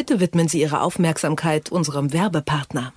Bitte widmen Sie Ihre Aufmerksamkeit unserem Werbepartner.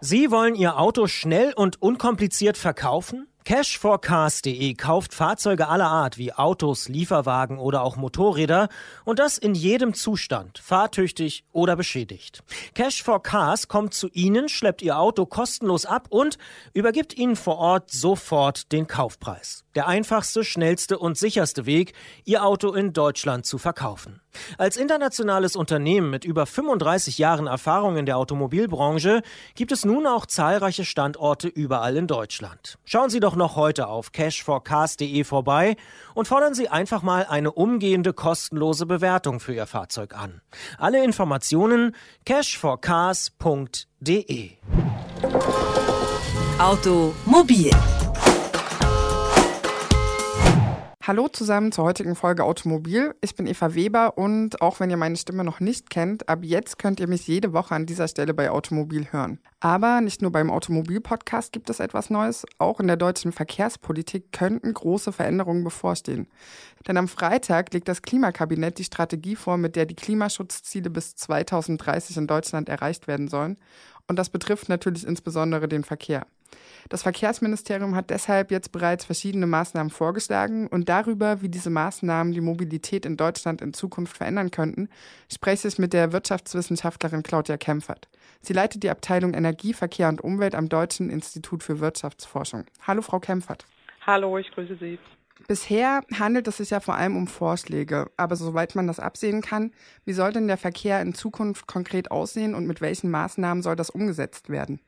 Sie wollen Ihr Auto schnell und unkompliziert verkaufen? Cash4Cars.de kauft Fahrzeuge aller Art wie Autos, Lieferwagen oder auch Motorräder und das in jedem Zustand, fahrtüchtig oder beschädigt. Cash4Cars kommt zu Ihnen, schleppt Ihr Auto kostenlos ab und übergibt Ihnen vor Ort sofort den Kaufpreis. Der einfachste, schnellste und sicherste Weg, Ihr Auto in Deutschland zu verkaufen. Als internationales Unternehmen mit über 35 Jahren Erfahrung in der Automobilbranche gibt es nun auch zahlreiche Standorte überall in Deutschland. Schauen Sie doch noch heute auf cashforcars.de vorbei und fordern Sie einfach mal eine umgehende kostenlose Bewertung für Ihr Fahrzeug an. Alle Informationen cashforcars.de Automobil Hallo zusammen zur heutigen Folge Automobil. Ich bin Eva Weber und auch wenn ihr meine Stimme noch nicht kennt, ab jetzt könnt ihr mich jede Woche an dieser Stelle bei Automobil hören. Aber nicht nur beim Automobil-Podcast gibt es etwas Neues, auch in der deutschen Verkehrspolitik könnten große Veränderungen bevorstehen. Denn am Freitag legt das Klimakabinett die Strategie vor, mit der die Klimaschutzziele bis 2030 in Deutschland erreicht werden sollen. Und das betrifft natürlich insbesondere den Verkehr. Das Verkehrsministerium hat deshalb jetzt bereits verschiedene Maßnahmen vorgeschlagen und darüber, wie diese Maßnahmen die Mobilität in Deutschland in Zukunft verändern könnten, spreche ich mit der Wirtschaftswissenschaftlerin Claudia Kempfert. Sie leitet die Abteilung Energie, Verkehr und Umwelt am Deutschen Institut für Wirtschaftsforschung. Hallo, Frau Kempfert. Hallo, ich grüße Sie. Bisher handelt es sich ja vor allem um Vorschläge, aber soweit man das absehen kann, wie soll denn der Verkehr in Zukunft konkret aussehen und mit welchen Maßnahmen soll das umgesetzt werden?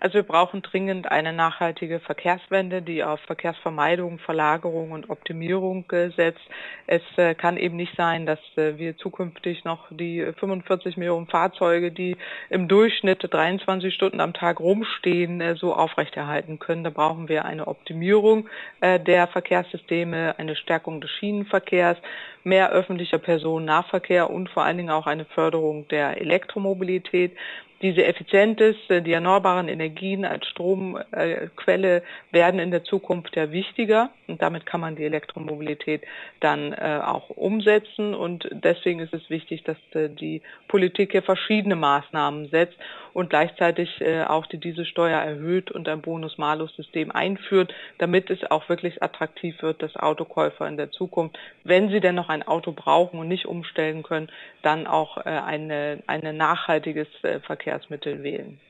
Also wir brauchen dringend eine nachhaltige Verkehrswende, die auf Verkehrsvermeidung, Verlagerung und Optimierung setzt. Es äh, kann eben nicht sein, dass äh, wir zukünftig noch die 45 Millionen Fahrzeuge, die im Durchschnitt 23 Stunden am Tag rumstehen, äh, so aufrechterhalten können. Da brauchen wir eine Optimierung der Verkehrssysteme, eine Stärkung des Schienenverkehrs, mehr öffentlicher Personennahverkehr und vor allen Dingen auch eine Förderung der Elektromobilität diese effizient ist, die erneuerbaren Energien als Stromquelle werden in der Zukunft ja wichtiger. Und damit kann man die Elektromobilität dann äh, auch umsetzen. Und deswegen ist es wichtig, dass äh, die Politik hier verschiedene Maßnahmen setzt und gleichzeitig äh, auch die Dieselsteuer erhöht und ein Bonus-Malus-System einführt, damit es auch wirklich attraktiv wird, dass Autokäufer in der Zukunft, wenn sie denn noch ein Auto brauchen und nicht umstellen können, dann auch äh, eine, eine nachhaltiges äh, Verkehrsmittel wählen.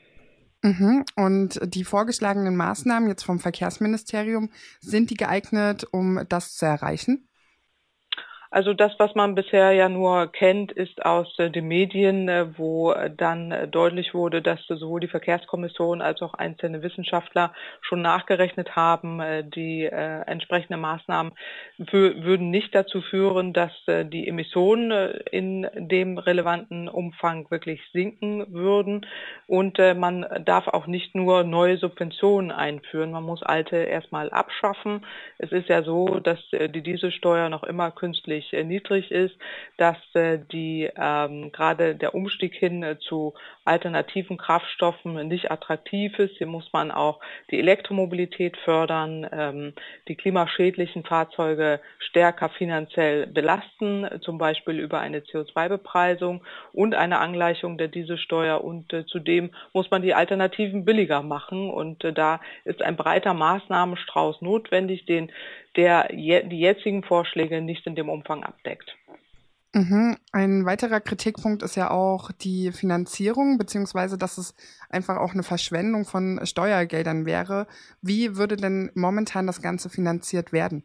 Mhm. Und die vorgeschlagenen Maßnahmen jetzt vom Verkehrsministerium, sind die geeignet, um das zu erreichen? Also das, was man bisher ja nur kennt, ist aus äh, den Medien, äh, wo äh, dann deutlich wurde, dass sowohl die Verkehrskommission als auch einzelne Wissenschaftler schon nachgerechnet haben, die entsprechenden Maßnahmen würden nicht dazu führen, dass die Emissionen in dem relevanten Umfang wirklich sinken würden. Und man darf auch nicht nur neue Subventionen einführen, man muss alte erstmal abschaffen. Es ist ja so, dass die Dieselsteuer noch immer künstlich unglaublich äh, niedrig ist, dass äh, die ähm, gerade der Umstieg hin äh, zu alternativen Kraftstoffen nicht attraktiv ist. Hier muss man auch die Elektromobilität fördern, ähm, die klimaschädlichen Fahrzeuge stärker finanziell belasten, zum Beispiel über eine CO2-Bepreisung und eine Angleichung der Dieselsteuer. Und äh, zudem muss man die Alternativen billiger machen. Und äh, da ist ein breiter Maßnahmenstrauß notwendig, den der die jetzigen Vorschläge nicht in dem Umfang abdeckt. Mhm. Ein weiterer Kritikpunkt ist ja auch die Finanzierung, beziehungsweise dass es einfach auch eine Verschwendung von Steuergeldern wäre. Wie würde denn momentan das Ganze finanziert werden?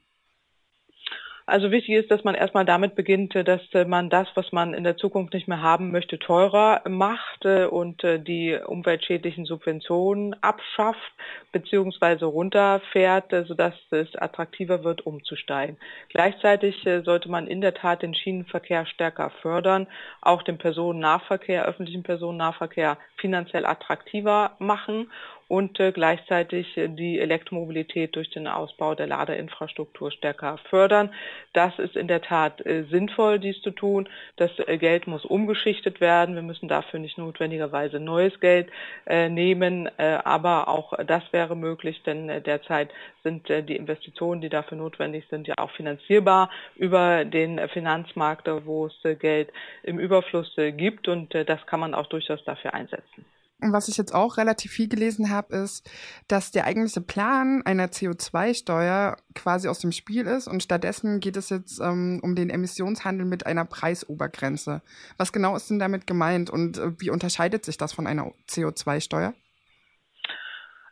Also wichtig ist, dass man erstmal damit beginnt, dass man das, was man in der Zukunft nicht mehr haben möchte, teurer macht äh, und äh, die umweltschädlichen Subventionen abschafft bzw. runterfährt, äh, sodass es attraktiver wird, umzusteigen. Gleichzeitig sollte man in der Tat den Schienenverkehr stärker fördern, auch den Personennahverkehr, öffentlichen Personennahverkehr finanziell attraktiver machen und äh, gleichzeitig äh, die Elektromobilität durch den Ausbau der Ladeinfrastruktur stärker fördern. Das ist in der Tat äh, sinnvoll, dies zu tun. Das Geld muss umgeschichtet werden. Wir müssen dafür nicht notwendigerweise neues Geld nehmen, aber auch das wäre möglich, denn derzeit sind die Investitionen, die dafür notwendig sind, ja auch finanzierbar über den Finanzmarkt, wo es Geld im Überfluss gibt und das kann man auch durchaus dafür einsetzen. Und was ich jetzt auch relativ viel gelesen habe, ist, dass der eigentliche Plan einer CO2-Steuer quasi aus dem Spiel ist und stattdessen geht es jetzt ähm, um den Emissionshandel mit einer Preisobergrenze. Was genau ist denn damit gemeint und äh, wie unterscheidet sich das von einer CO2-Steuer?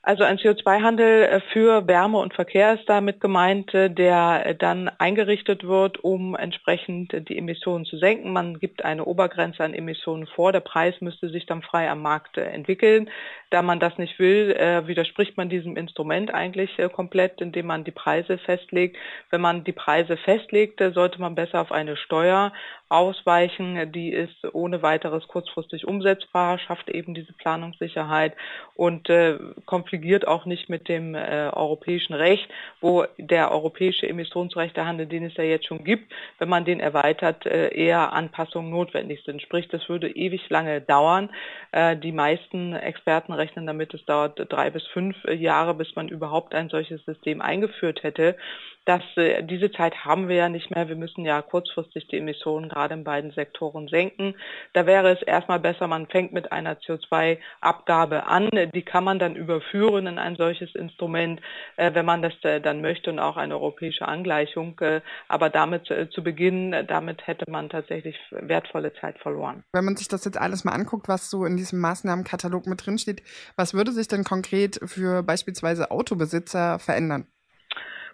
Also ein CO2-Handel äh, für Wärme und Verkehr ist damit gemeint, äh, der äh, dann eingerichtet wird, um entsprechend die Emissionen zu senken. Man gibt eine Obergrenze an Emissionen vor. Der Preis müsste sich dann frei am Markt entwickeln. Da man das nicht will, widerspricht man diesem Instrument eigentlich komplett, indem man die Preise festlegt. Wenn man die Preise festlegt, sollte man besser auf eine Steuer ausweichen. Die ist ohne weiteres kurzfristig umsetzbar, schafft eben diese Planungssicherheit und kommt konfligiert auch nicht mit dem äh, europäischen Recht, wo der europäische Emissionsrechtehandel, den es ja jetzt schon gibt, wenn man den erweitert, äh, eher Anpassungen notwendig sind. Sprich, das würde ewig lange dauern. Äh, die meisten Experten rechnen damit, es dauert drei bis fünf Jahre, bis man überhaupt ein solches System eingeführt hätte dass äh, diese Zeit haben wir ja nicht mehr. Wir müssen ja kurzfristig die Emissionen gerade in beiden Sektoren senken. Da wäre es erstmal besser, man fängt mit einer CO2-Abgabe an. Die kann man dann überführen in ein solches Instrument, äh, wenn man das äh, dann möchte und auch eine europäische Angleichung. Äh, aber damit zu beginnen, damit hätte man tatsächlich wertvolle Zeit verloren. Wenn man sich das jetzt alles mal anguckt, was so in diesem Maßnahmenkatalog mit drinsteht, was würde sich denn konkret für beispielsweise Autobesitzer verändern?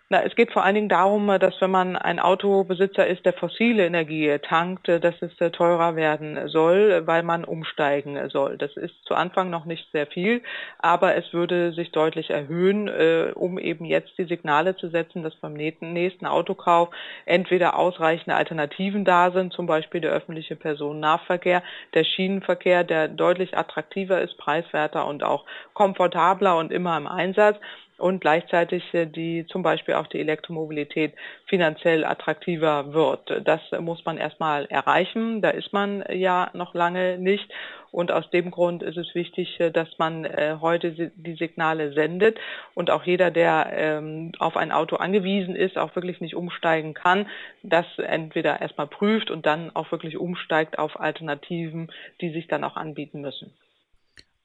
Na, es geht vor allen Dingen darum, dass wenn man ein Autobesitzer ist, der fossile Energie tankt, dass es äh, teurer werden soll, weil man umsteigen soll. Das ist zu Anfang noch nicht sehr viel, aber es würde sich deutlich erhöhen, äh, um eben jetzt die Signale zu setzen, dass beim nächsten Autokauf entweder ausreichende Alternativen da sind, zum Beispiel der öffentliche Personennahverkehr, der Schienenverkehr, der deutlich attraktiver ist, preiswerter und auch komfortabler und immer im Einsatz und gleichzeitig äh, die zum Beispiel auch die Elektromobilität finanziell attraktiver wird. Das muss man erstmal erreichen. Da ist man ja noch lange nicht. Und aus dem Grund ist es wichtig, äh, dass man äh, heute die Signale sendet und auch jeder, der ähm, auf ein Auto angewiesen ist, auch wirklich nicht umsteigen kann, das entweder erstmal prüft und dann auch wirklich umsteigt auf Alternativen, die sich dann auch anbieten müssen.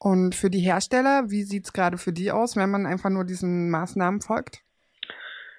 Und für die Hersteller, wie sieht es gerade für die aus, wenn man einfach nur diesen Maßnahmen folgt?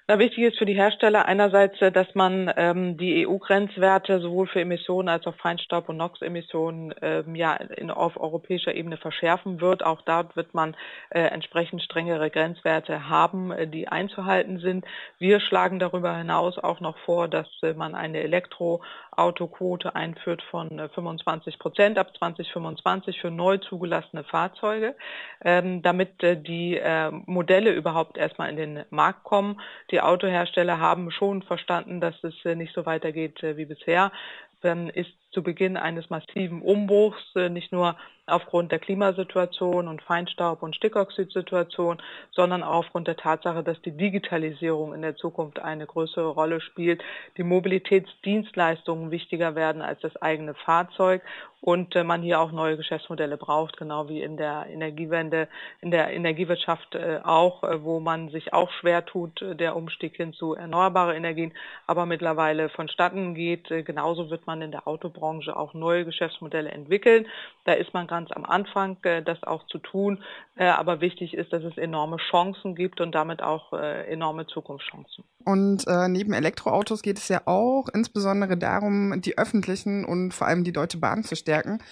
Na, wichtig ist für die Hersteller einerseits, äh, dass man ähm, die EU-Grenzwerte sowohl für Emissionen als auch Feinstaub- und NOx-Emissionen ähm, ja auf europäischer Ebene verschärfen wird. Auch dort wird man äh, entsprechend strengere Grenzwerte haben, äh, die einzuhalten sind. Wir schlagen darüber hinaus auch noch vor, dass äh, man eine Elektroautoquote einführt von 25 äh, Prozent ab 2025 für neu zugelassene Fahrzeuge, ähm, damit äh, die Modelle überhaupt erstmal in den Markt kommen die Autohersteller haben schon verstanden, dass es äh, nicht so weitergeht äh, wie bisher. Dann ist zu Beginn eines massiven Umbruchs, äh, nicht nur aufgrund der Klimasituation und Feinstaub- und Stickoxidsituation, sondern auch aufgrund der Tatsache, dass die Digitalisierung in der Zukunft eine größere Rolle spielt, die Mobilitätsdienstleistungen wichtiger werden als das eigene Fahrzeug und äh, man hier auch neue Geschäftsmodelle braucht, genau wie in der Energiewende, in der Energiewirtschaft äh, auch, wo man sich auch schwer tut, der Umstieg hin zu erneuerbaren Energien, aber mittlerweile vonstatten geht. Genauso wird man in der Autobranche Branche auch neue Geschäftsmodelle entwickeln. Da ist man ganz am Anfang, äh, das auch zu tun. Äh, aber wichtig ist, dass es enorme Chancen gibt und damit auch äh, enorme Zukunftschancen. Und neben Elektroautos geht es ja auch insbesondere darum, die öffentlichen und vor allem die Deutsche Bahn zu stärken.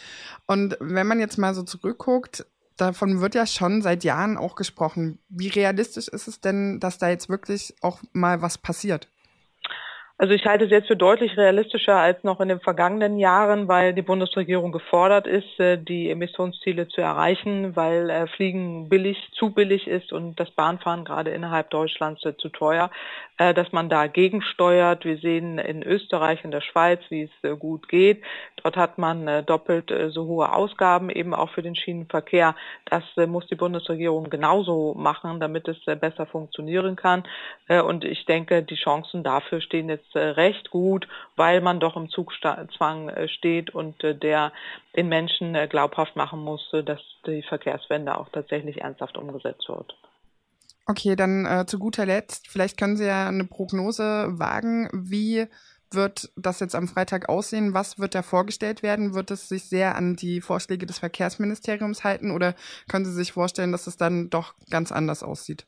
Und wenn man jetzt mal so zurückguckt, davon wird ja schon seit Jahren auch gesprochen. Wie realistisch ist es denn, dass da jetzt wirklich auch mal was passiert? Also ich halte es jetzt für deutlich realistischer als noch in den vergangenen Jahren, weil die Bundesregierung gefordert ist, äh, die Emissionsziele zu erreichen, weil äh, Fliegen billig, zu billig ist und das Bahnfahren gerade innerhalb Deutschlands äh, zu teuer, dass man da gegensteuert. Wir sehen in Österreich, in der Schweiz, wie es gut geht. Dort hat man doppelt so hohe Ausgaben eben auch für den Schienenverkehr. Das muss die Bundesregierung genauso machen, damit es besser funktionieren kann. Und ich denke, die Chancen dafür stehen jetzt äh, recht gut, weil man doch im Zugzwang äh, steht und äh, der den Menschen glaubhaft machen muss, dass die Verkehrswende auch tatsächlich ernsthaft umgesetzt wird. Okay, dann äh, zu guter Letzt, vielleicht können Sie ja eine Prognose wagen, wie wird das jetzt am Freitag aussehen? Was wird da vorgestellt werden? Wird es sich sehr an die Vorschläge des Verkehrsministeriums halten oder können Sie sich vorstellen, dass es dann doch ganz anders aussieht?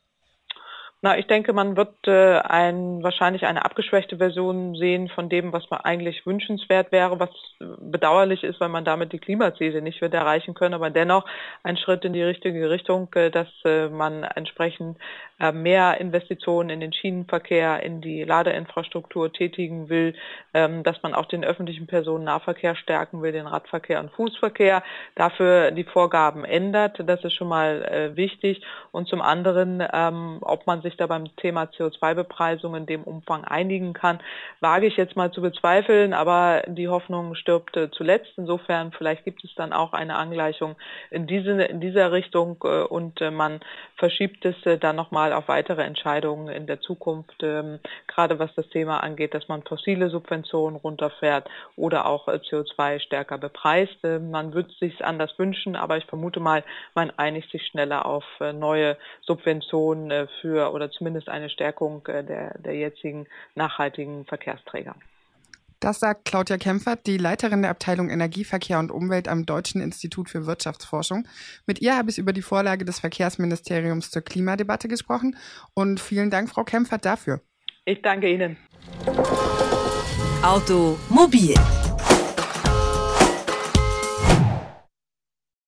Na, ich denke, man wird äh, ein, wahrscheinlich eine abgeschwächte Version sehen von dem, was man eigentlich wünschenswert wäre, was bedauerlich ist, weil man damit die Klimaziele nicht wird erreichen können, aber dennoch ein Schritt in die richtige Richtung, äh, dass äh, man entsprechend äh, mehr Investitionen in den Schienenverkehr, in die Ladeinfrastruktur tätigen will, ähm, dass man auch den öffentlichen Personennahverkehr stärken will, den Radverkehr und Fußverkehr, dafür die Vorgaben ändert. Das ist schon mal äh, wichtig. Und zum anderen, ähm, ob man sich sich da beim Thema CO2-Bepreisung in dem Umfang einigen kann, wage ich jetzt mal zu bezweifeln, aber die Hoffnung stirbt äh, zuletzt. Insofern vielleicht gibt es dann auch eine Angleichung in, diese, in dieser Richtung äh, und äh, man verschiebt es dann nochmal auf weitere Entscheidungen in der Zukunft, ähm, gerade was das Thema angeht, dass man fossile Subventionen runterfährt oder auch CO2 stärker bepreist. Man würde es sich anders wünschen, aber ich vermute mal, man einigt sich schneller auf neue Subventionen für oder zumindest eine Stärkung äh, der, der jetzigen nachhaltigen Verkehrsträger. Das sagt Claudia Kempfert, die Leiterin der Abteilung Energieverkehr und Umwelt am Deutschen Institut für Wirtschaftsforschung. Mit ihr habe ich über die Vorlage des Verkehrsministeriums zur Klimadebatte gesprochen und vielen Dank, Frau Kempfert, dafür. Ich danke Ihnen. Automobil